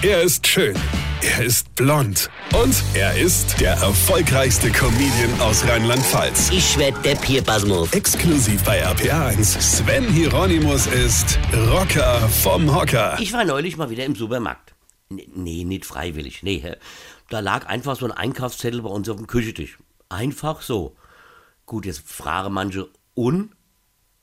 Er ist schön. Er ist blond. Und er ist der erfolgreichste Comedian aus Rheinland-Pfalz. Ich werd der Pierpasmus. Exklusiv bei RPA1. Sven Hieronymus ist Rocker vom Hocker. Ich war neulich mal wieder im Supermarkt. N nee, nicht freiwillig. Nee, hä. da lag einfach so ein Einkaufszettel bei uns auf dem Küchentisch. Einfach so. Gut, jetzt fragen manche, un?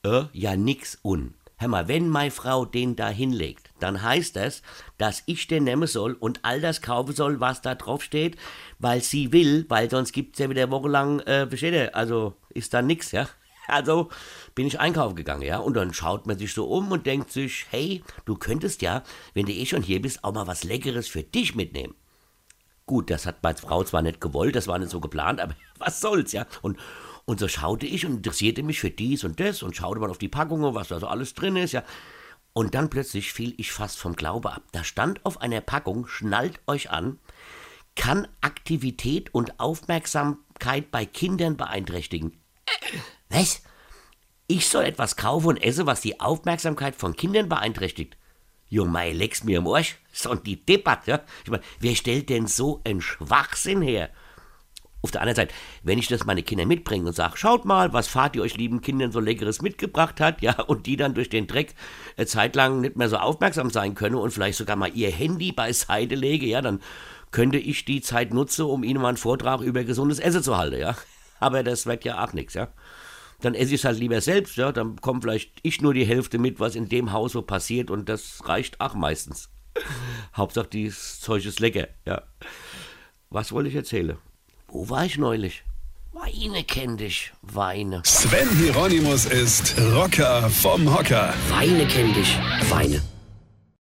Äh, ja, nix un. Hör mal, wenn meine Frau den da hinlegt, dann heißt das, dass ich den nehmen soll und all das kaufen soll, was da drauf steht, weil sie will, weil sonst gibt's ja wieder wochenlang, äh, versteht ihr, also ist da nix, ja. Also bin ich einkaufen gegangen, ja, und dann schaut man sich so um und denkt sich, hey, du könntest ja, wenn du eh schon hier bist, auch mal was Leckeres für dich mitnehmen. Gut, das hat meine Frau zwar nicht gewollt, das war nicht so geplant, aber was soll's, ja. Und, und so schaute ich und interessierte mich für dies und das und schaute mal auf die Packungen, was da so alles drin ist, ja. Und dann plötzlich fiel ich fast vom Glaube ab. Da stand auf einer Packung, schnallt euch an, kann Aktivität und Aufmerksamkeit bei Kindern beeinträchtigen. Was? Ich soll etwas kaufen und esse, was die Aufmerksamkeit von Kindern beeinträchtigt. Jo, mei, leck's mir im Arsch. So die Debatte, ja. Ich meine, wer stellt denn so einen Schwachsinn her? Auf der anderen Seite, wenn ich das meine Kinder mitbringe und sage, schaut mal, was Vati euch lieben Kindern so Leckeres mitgebracht hat, ja, und die dann durch den Dreck eine Zeit lang nicht mehr so aufmerksam sein können und vielleicht sogar mal ihr Handy beiseite lege, ja, dann könnte ich die Zeit nutzen, um ihnen mal einen Vortrag über gesundes Essen zu halten, ja. Aber das wird ja auch nichts, ja. Dann esse ich es halt lieber selbst, ja, dann kommt vielleicht ich nur die Hälfte mit, was in dem Haus so passiert und das reicht auch meistens. Hauptsache, dieses Zeug ist lecker, ja. Was wollte ich erzählen? Wo war ich neulich? Weine kenn dich, Weine. Sven Hieronymus ist Rocker vom Hocker. Weine kenn dich, Weine.